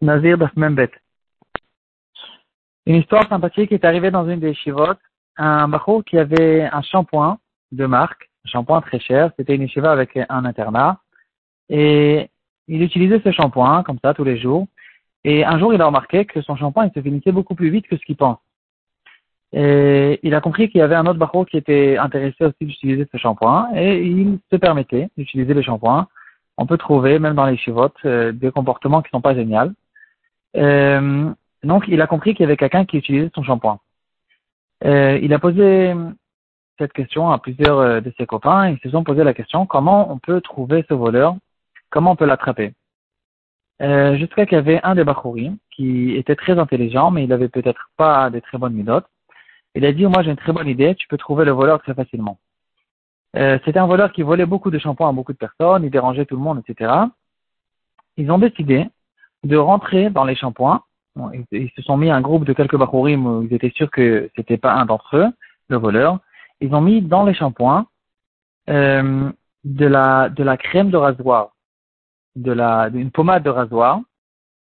Nazir Dasmembet. Une histoire sympathique est arrivée dans une des chivotes. Un bachou qui avait un shampoing de marque, un shampoing très cher. C'était une shiva avec un internat. Et il utilisait ce shampoing comme ça tous les jours. Et un jour, il a remarqué que son shampoing se finissait beaucoup plus vite que ce qu'il pense. Et il a compris qu'il y avait un autre bachou qui était intéressé aussi d'utiliser ce shampoing et il se permettait d'utiliser le shampoing. On peut trouver, même dans les chivotes, euh, des comportements qui sont pas géniaux. Euh, donc, il a compris qu'il y avait quelqu'un qui utilisait son shampoing. Euh, il a posé cette question à plusieurs euh, de ses copains. Ils se sont posé la question comment on peut trouver ce voleur? Comment on peut l'attraper? Euh, Jusqu'à qu'il y avait un des Bakhourim qui était très intelligent, mais il avait peut-être pas des très bonnes midotes. Il a dit moi j'ai une très bonne idée, tu peux trouver le voleur très facilement. Euh, C'était un voleur qui volait beaucoup de shampoing à beaucoup de personnes, il dérangeait tout le monde, etc. Ils ont décidé de rentrer dans les shampoings. Ils, se sont mis un groupe de quelques bakhourim où ils étaient sûrs que c'était pas un d'entre eux, le voleur. Ils ont mis dans les shampoings euh, de la de la crème de rasoir, de la d'une pommade de rasoir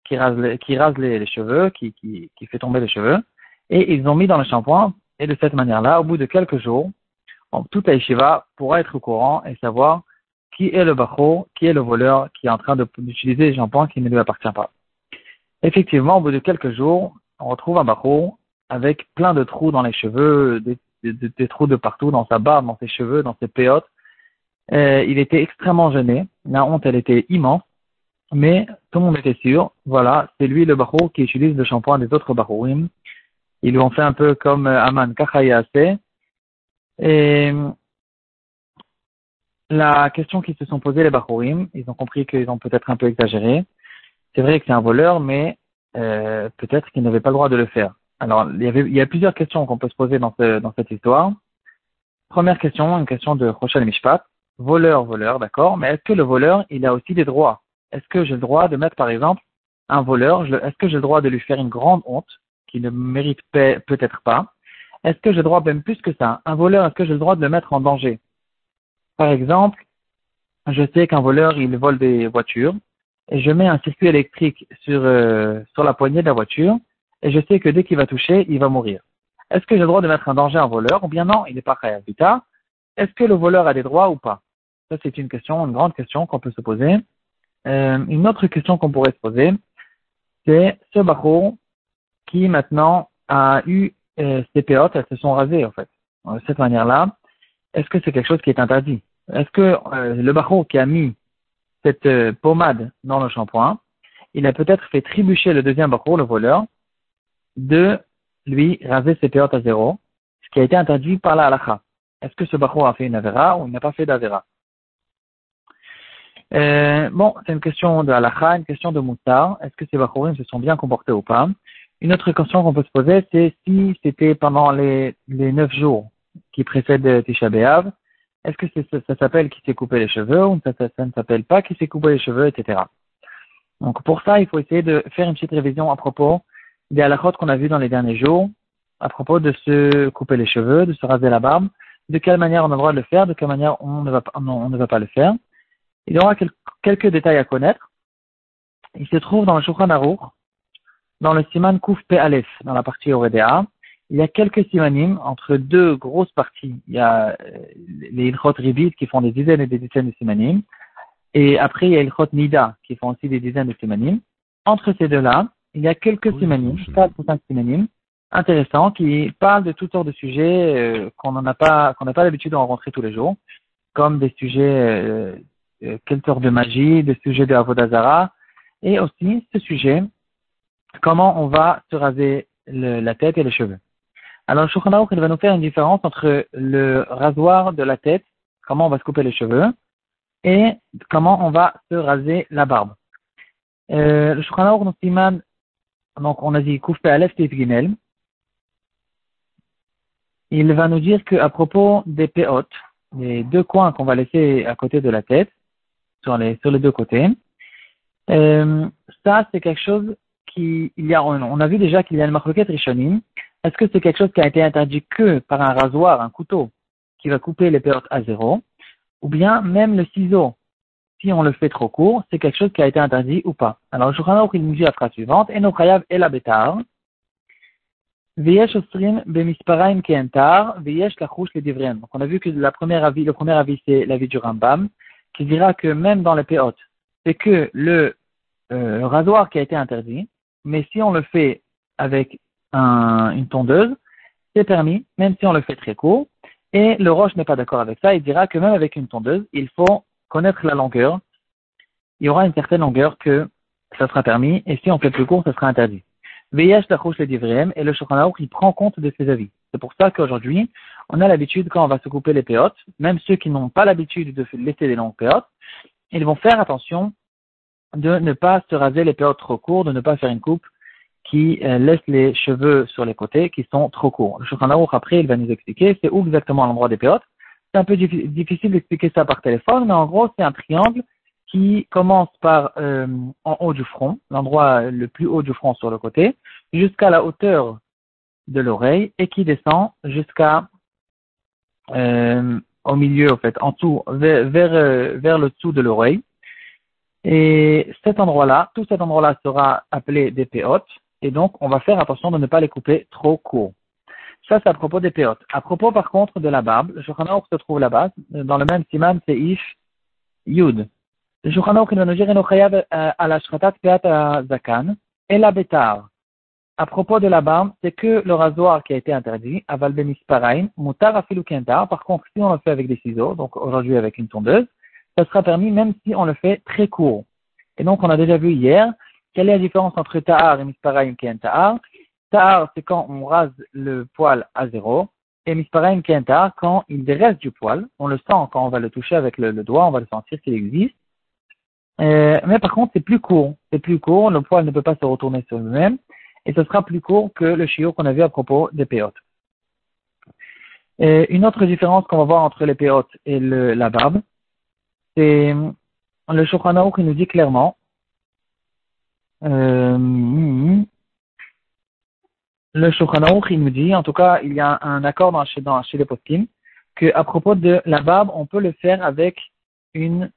qui rase les, qui rase les, cheveux, qui, qui qui fait tomber les cheveux, et ils ont mis dans le shampoing. Et de cette manière-là, au bout de quelques jours, toute la pourra être au courant et savoir qui est le bachot, qui est le voleur qui est en train d'utiliser les shampoings qui ne lui appartient pas? Effectivement, au bout de quelques jours, on retrouve un bachot avec plein de trous dans les cheveux, des, trous de partout, dans sa barbe, dans ses cheveux, dans ses péotes. Euh, il était extrêmement gêné. La honte, elle était immense. Mais tout le monde était sûr, voilà, c'est lui le bachot qui utilise le shampoing des autres bachouim. Ils lui ont fait un peu comme Aman Kachayase. Et la question qu'ils se sont posées les Bachorim, ils ont compris qu'ils ont peut-être un peu exagéré. C'est vrai que c'est un voleur, mais euh, peut-être qu'ils n'avaient pas le droit de le faire. Alors, il y, avait, il y a plusieurs questions qu'on peut se poser dans, ce, dans cette histoire. Première question, une question de Rochelle Mishpat. Voleur, voleur, d'accord, mais est-ce que le voleur, il a aussi des droits? Est-ce que j'ai le droit de mettre, par exemple, un voleur, est-ce que j'ai le droit de lui faire une grande honte qui ne mérite peut-être pas? Est-ce que j'ai le droit, même plus que ça, un voleur, est-ce que j'ai le droit de le mettre en danger? Par exemple, je sais qu'un voleur, il vole des voitures et je mets un circuit électrique sur, euh, sur la poignée de la voiture et je sais que dès qu'il va toucher, il va mourir. Est-ce que j'ai le droit de mettre en danger un voleur ou bien non, il n'est pas vita Est-ce que le voleur a des droits ou pas? Ça, c'est une question, une grande question qu'on peut se poser. Euh, une autre question qu'on pourrait se poser, c'est ce barreau qui maintenant a eu euh, ses péotes, elles se sont rasées en fait. De cette manière-là, est-ce que c'est quelque chose qui est interdit? Est-ce que euh, le barreau qui a mis cette euh, pommade dans le shampoing, il a peut-être fait trébucher le deuxième barreau, le voleur, de lui raser ses péotes à zéro, ce qui a été interdit par la halakha. Est-ce que ce barreau a fait une avera ou il n'a pas fait d'avera euh, Bon, c'est une question de halakha, une question de moutar. Est-ce que ces barreaux se sont bien comportés ou pas? Une autre question qu'on peut se poser, c'est si c'était pendant les, les neuf jours qui précède Tisha B'Av, est-ce que ça, s'appelle qui s'est coupé les cheveux ou ça, ne s'appelle pas qui s'est coupé les cheveux, etc. Donc pour ça, il faut essayer de faire une petite révision à propos des halakhot qu'on a vu dans les derniers jours, à propos de se couper les cheveux, de se raser la barbe, de quelle manière on a le droit de le faire, de quelle manière on ne va pas, on ne va pas le faire. Il y aura quelques détails à connaître. Il se trouve dans le Shulchan Aruch, dans le Siman Kouf Aleph, dans la partie Oredea, il y a quelques simanim entre deux grosses parties. Il y a euh, les ilchot ribit qui font des dizaines et des dizaines de simanim. Et après, il y a ilchot nida qui font aussi des dizaines de simanim. Entre ces deux-là, il y a quelques simanim, quatre ou cinq simanim, intéressants, qui parlent de toutes sortes de sujets euh, qu'on n'a pas, qu'on n'a pas l'habitude de rencontrer tous les jours, comme des sujets, euh, euh de magie, des sujets de Avodazara, et aussi ce sujet, comment on va se raser la tête et les cheveux. Alors, le il va nous faire une différence entre le rasoir de la tête, comment on va se couper les cheveux, et comment on va se raser la barbe. Euh, le Shulchan nous donc on a dit Koufpe Aleph Ginel, il va nous dire qu'à propos des péotes, les deux coins qu'on va laisser à côté de la tête, sur les, sur les deux côtés, euh, ça c'est quelque chose qui, il y a, on, a vu déjà qu'il y a une marloquette rishonim, est-ce que c'est quelque chose qui a été interdit que par un rasoir, un couteau, qui va couper les péotes à zéro, ou bien même le ciseau, si on le fait trop court, c'est quelque chose qui a été interdit ou pas. Alors, le Shulchan il nous dit la phrase suivante, et chayav et la betar, V'yesh osrim bemisparaim kentar, v'yesh lachouch les Donc, on a vu que la première avis, le premier avis, c'est l'avis du Rambam, qui dira que même dans les péotes, c'est que le euh, rasoir qui a été interdit, mais si on le fait avec un, une tondeuse, c'est permis, même si on le fait très court. Et le Roche n'est pas d'accord avec ça, il dira que même avec une tondeuse, il faut connaître la longueur. Il y aura une certaine longueur que ça sera permis, et si on fait plus court, ça sera interdit. Veyash le divriem, et le Shulchan il prend compte de ses avis. C'est pour ça qu'aujourd'hui, on a l'habitude, quand on va se couper les péotes, même ceux qui n'ont pas l'habitude de laisser des longues péotes, ils vont faire attention de ne pas se raser les péotes trop courts, de ne pas faire une coupe qui euh, laisse les cheveux sur les côtés qui sont trop courts. Le Shulchan après, il va nous expliquer c'est où exactement l'endroit des péotes. C'est un peu difficile d'expliquer ça par téléphone, mais en gros, c'est un triangle qui commence par euh, en haut du front, l'endroit le plus haut du front sur le côté, jusqu'à la hauteur de l'oreille et qui descend jusqu'à euh, au milieu, en fait, en dessous, vers, vers, euh, vers le dessous de l'oreille. Et cet endroit-là, tout cet endroit-là sera appelé des péotes, et donc on va faire attention de ne pas les couper trop court. Ça, c'est à propos des péotes. À propos, par contre, de la barbe, le Shulchan se trouve là-bas, dans le même siman, c'est Ish Yud. Le Shulchan il va nous dire, à la shratat peat zakan, et la bétar. À propos de la barbe, c'est que le rasoir qui a été interdit, aval parain, mutar afilu Par contre, si on le fait avec des ciseaux, donc aujourd'hui avec une tondeuse, ça sera permis même si on le fait très court. Et donc, on a déjà vu hier, quelle est la différence entre ta'ar et misparaim qui est ta'ar? Ta'ar, c'est quand on rase le poil à zéro. Et misparaim qui est ta'ar, quand il reste du poil. On le sent quand on va le toucher avec le, doigt, on va le sentir qu'il existe. Euh, mais par contre, c'est plus court. C'est plus court, le poil ne peut pas se retourner sur lui-même. Et ce sera plus court que le chiot qu'on a vu à propos des péotes. Et une autre différence qu'on va voir entre les péotes et le, la barbe, c'est le Shulchan qui nous dit clairement euh, le Shulchan il nous dit, en tout cas, il y a un accord dans, dans, chez les poskim, qu'à propos de la barbe, on peut le faire avec une,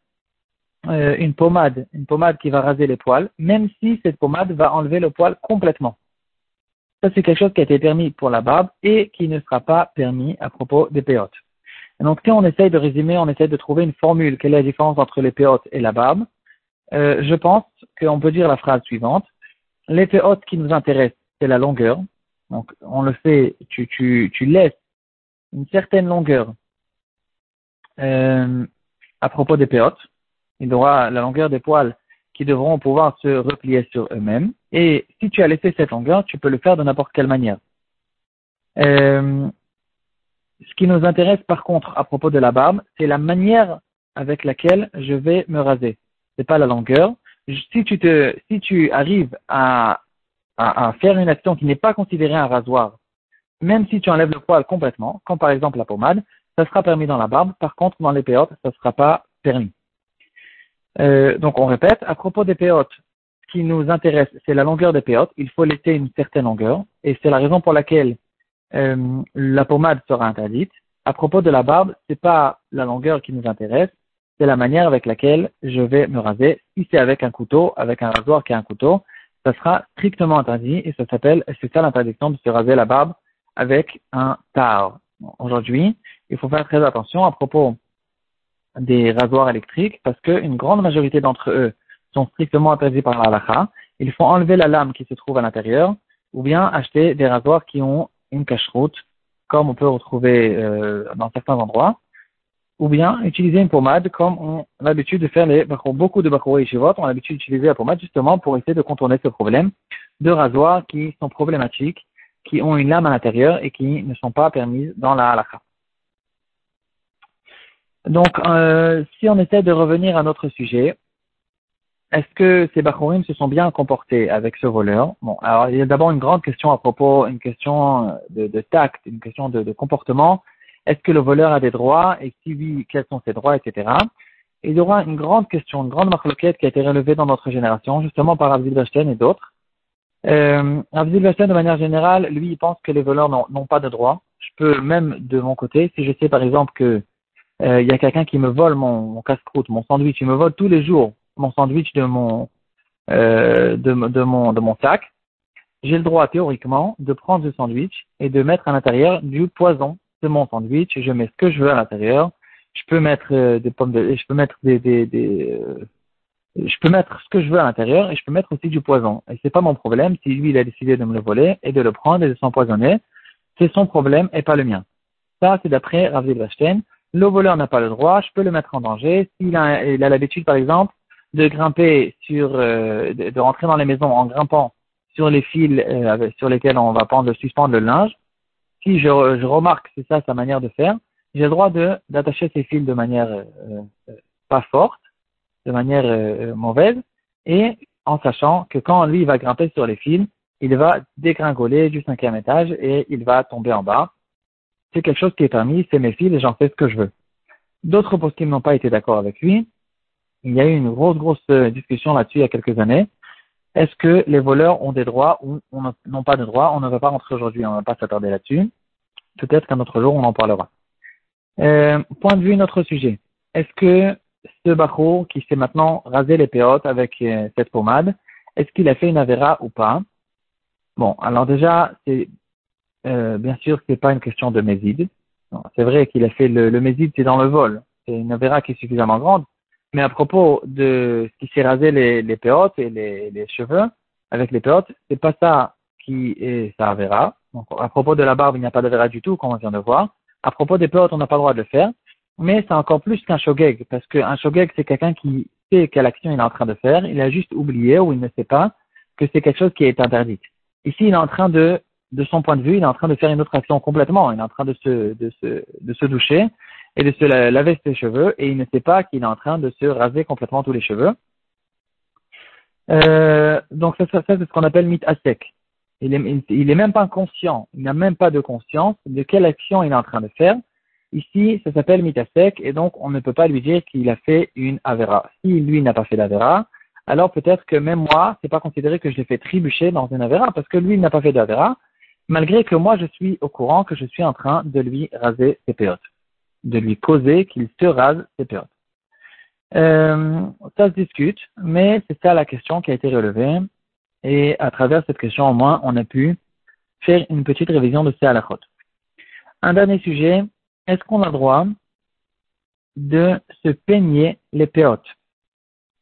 euh, une pommade, une pommade qui va raser les poils, même si cette pommade va enlever le poil complètement. Ça, c'est quelque chose qui a été permis pour la barbe et qui ne sera pas permis à propos des péotes. Donc, si on essaye de résumer, on essaye de trouver une formule, quelle est la différence entre les péotes et la barbe, euh, je pense qu'on peut dire la phrase suivante. L'effet haute qui nous intéresse, c'est la longueur. Donc, on le fait, tu, tu, tu laisses une certaine longueur euh, à propos des péotes. Il aura la longueur des poils qui devront pouvoir se replier sur eux-mêmes. Et si tu as laissé cette longueur, tu peux le faire de n'importe quelle manière. Euh, ce qui nous intéresse par contre à propos de la barbe, c'est la manière avec laquelle je vais me raser c'est pas la longueur. Si tu te, si tu arrives à, à, faire une action qui n'est pas considérée un rasoir, même si tu enlèves le poil complètement, comme par exemple la pommade, ça sera permis dans la barbe. Par contre, dans les péotes, ça ne sera pas permis. Euh, donc, on répète, à propos des péotes, ce qui nous intéresse, c'est la longueur des péotes. Il faut laisser une certaine longueur, et c'est la raison pour laquelle euh, la pommade sera interdite. À propos de la barbe, c'est pas la longueur qui nous intéresse, c'est la manière avec laquelle je vais me raser. C'est avec un couteau, avec un rasoir qui est un couteau, ça sera strictement interdit et ça s'appelle, c'est ça l'interdiction de se raser la barbe avec un tar. Aujourd'hui, il faut faire très attention à propos des rasoirs électriques parce qu'une grande majorité d'entre eux sont strictement interdits par la halakha. Il faut enlever la lame qui se trouve à l'intérieur ou bien acheter des rasoirs qui ont une cache-route comme on peut retrouver euh, dans certains endroits ou bien utiliser une pommade comme on a l'habitude de faire les beaucoup de et shivot ont l'habitude d'utiliser la pommade justement pour essayer de contourner ce problème de rasoirs qui sont problématiques, qui ont une lame à l'intérieur et qui ne sont pas permises dans la halakha. Donc, euh, si on essaie de revenir à notre sujet, est-ce que ces Bachorim se sont bien comportés avec ce voleur? Bon, alors il y a d'abord une grande question à propos, une question de, tact, une question de comportement est-ce que le voleur a des droits Et si oui, quels sont ses droits, etc. il y aura une grande question, une grande marloquette qui a été relevée dans notre génération, justement par Abdul Bachten et d'autres. Euh, Abdul de manière générale, lui, il pense que les voleurs n'ont pas de droits. Je peux même, de mon côté, si je sais par exemple que euh, il y a quelqu'un qui me vole mon, casse-croûte, mon sandwich, il me vole tous les jours mon sandwich de mon, euh, de, mon, de mon sac, j'ai le droit théoriquement de prendre ce sandwich et de mettre à l'intérieur du poison mon sandwich. Je mets ce que je veux à l'intérieur. Je peux mettre euh, des pommes de, je peux mettre des, des, euh, je peux mettre ce que je veux à l'intérieur et je peux mettre aussi du poison. Et c'est pas mon problème si lui il a décidé de me le voler et de le prendre et de s'empoisonner. C'est son problème et pas le mien. Ça, c'est d'après Rav Weinstein. Le voleur n'a pas le droit, je peux le mettre en danger. S'il a, l'habitude, par exemple, de grimper sur, euh, de, rentrer dans les maisons en grimpant sur les fils sur lesquels on va prendre, suspendre le linge, si je, je remarque que c'est ça sa manière de faire, j'ai le droit d'attacher ces fils de manière euh, pas forte, de manière mauvaise, et en sachant que quand lui va grimper sur les fils, il va dégringoler du cinquième étage et il va tomber en bas. C'est quelque chose qui est permis, c'est mes fils et j'en fais ce que je veux. D'autres postes n'ont pas été d'accord avec lui, il y a eu une grosse, grosse euh, discussion là-dessus il y a quelques années. Est-ce que les voleurs ont des droits ou n'ont pas de droits? On ne va pas rentrer aujourd'hui, on ne va pas s'attarder là-dessus. Peut-être qu'un autre jour, on en parlera. Euh, point de vue, notre sujet. Est-ce que ce Bachour qui s'est maintenant rasé les péotes avec euh, cette pommade, est-ce qu'il a fait une avéra ou pas? Bon, alors déjà, c'est euh, bien sûr, c'est pas une question de méside. C'est vrai qu'il a fait le, le méside, c'est dans le vol. C'est une avéra qui est suffisamment grande. Mais à propos de ce qui s'est rasé les, les péotes et les, les cheveux avec les péotes, c'est pas ça qui est ça verra. Donc, à propos de la barbe, il n'y a pas de verra du tout, comme on vient de voir. À propos des péotes, on n'a pas le droit de le faire. Mais c'est encore plus qu'un shogeg, parce qu'un shogeg, c'est quelqu'un qui sait quelle action il est en train de faire, il a juste oublié ou il ne sait pas que c'est quelque chose qui est interdit. Ici, il est en train de, de son point de vue, il est en train de faire une autre action complètement. Il est en train de se, de se, de se doucher et de se laver ses cheveux et il ne sait pas qu'il est en train de se raser complètement tous les cheveux. Euh, donc ça, c'est ce qu'on appelle mit sec. Il est, il est même pas conscient, il n'a même pas de conscience de quelle action il est en train de faire. Ici, ça s'appelle mit sec et donc on ne peut pas lui dire qu'il a fait une avera. Si lui n'a pas fait l'avera, alors peut-être que même moi, c'est pas considéré que je l'ai fait trébucher dans une avera parce que lui n'a pas fait d'avera, malgré que moi je suis au courant que je suis en train de lui raser ses péotes de lui causer qu'il se rase ses péotes. Euh, ça se discute, mais c'est ça la question qui a été relevée. Et à travers cette question, au moins, on a pu faire une petite révision de ces halakhot. Un dernier sujet, est-ce qu'on a le droit de se peigner les péotes?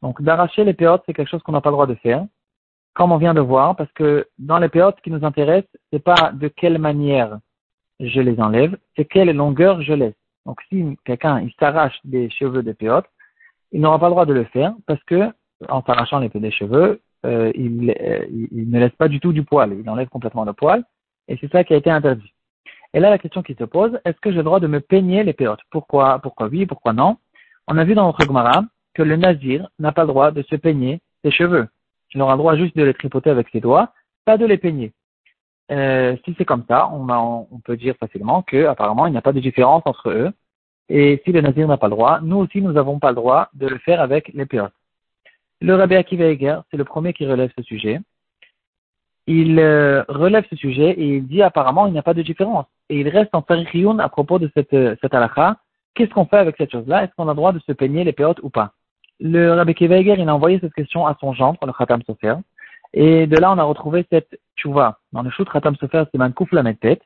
Donc, d'arracher les péotes, c'est quelque chose qu'on n'a pas le droit de faire, comme on vient de voir, parce que dans les péotes, ce qui nous intéresse, c'est pas de quelle manière je les enlève, c'est quelle longueur je laisse. Donc si quelqu'un il s'arrache des cheveux de péotes, il n'aura pas le droit de le faire parce que en s'arrachant les des cheveux, euh, il, euh, il, ne laisse pas du tout du poil, il enlève complètement le poil et c'est ça qui a été interdit. Et là la question qui se pose, est-ce que j'ai le droit de me peigner les péotes? Pourquoi Pourquoi oui Pourquoi non? On a vu dans notre Gemara que le nazir n'a pas le droit de se peigner ses cheveux. Il aura le droit juste de les tripoter avec ses doigts, pas de les peigner. Euh, si c'est comme ça, on, on peut dire facilement que apparemment il n'y a pas de différence entre eux. Et si le nazir n'a pas le droit, nous aussi nous n'avons pas le droit de le faire avec les péotes. Le Rabbi Akiva Eger, c'est le premier qui relève ce sujet. Il euh, relève ce sujet et il dit apparemment il n'y a pas de différence. Et il reste en Sarikhiyoun à propos de cette, cette halakha. Qu'est-ce qu'on fait avec cette chose-là? Est-ce qu'on a le droit de se peigner les péotes ou pas? Le Rabbi Akiva Eger, il a envoyé cette question à son gendre, le Khatam Sofer. Et de là, on a retrouvé cette tchouva. Dans le shoot Khatam Sofer, c'est Mankouf la tête.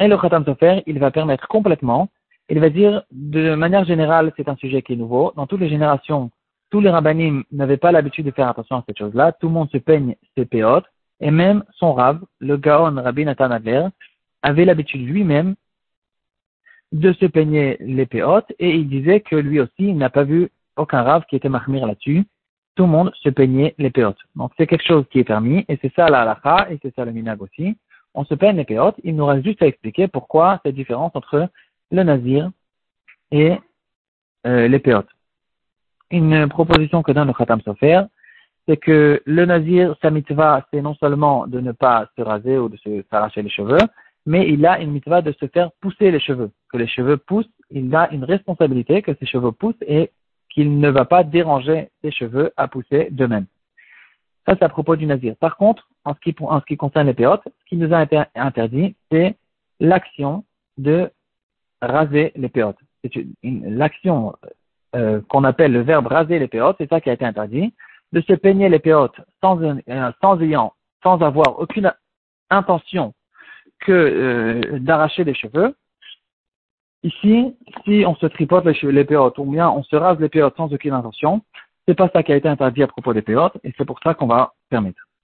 Et le Khatam Sofer, il va permettre complètement, il va dire, de manière générale, c'est un sujet qui est nouveau. Dans toutes les générations, tous les rabbinim n'avaient pas l'habitude de faire attention à cette chose-là. Tout le monde se peigne ses péotes. Et même son rab, le Gaon Rabbi Nathan Adler, avait l'habitude lui-même de se peigner les péotes. Et il disait que lui aussi, il n'a pas vu aucun rab qui était mahmir là-dessus tout le monde se peignait les péotes. Donc c'est quelque chose qui est permis, et c'est ça la halakha, et c'est ça le minag aussi. On se peigne les péotes, il nous reste juste à expliquer pourquoi cette différence entre le nazir et euh, les péotes. Une proposition que donne le Khatam Sofer, c'est que le nazir, sa mitva, c'est non seulement de ne pas se raser ou de se s'arracher les cheveux, mais il a une mitva de se faire pousser les cheveux. Que les cheveux poussent, il a une responsabilité que ces cheveux poussent et qu'il ne va pas déranger ses cheveux à pousser d'eux-mêmes. Ça, c'est à propos du nazir. Par contre, en ce qui, concerne les péotes, ce qui nous a été interdit, c'est l'action de raser les péotes. c'est l'action euh, qu'on appelle le verbe raser les péotes, c'est ça qui a été interdit, de se peigner les péotes sans, euh, ayant, sans avoir aucune intention que euh, d'arracher les cheveux. Ici, si on se tripote les, les péotes, ou bien on se rase les péotes sans aucune intention, c'est pas ça qui a été interdit à propos des péotes, et c'est pour ça qu'on va permettre.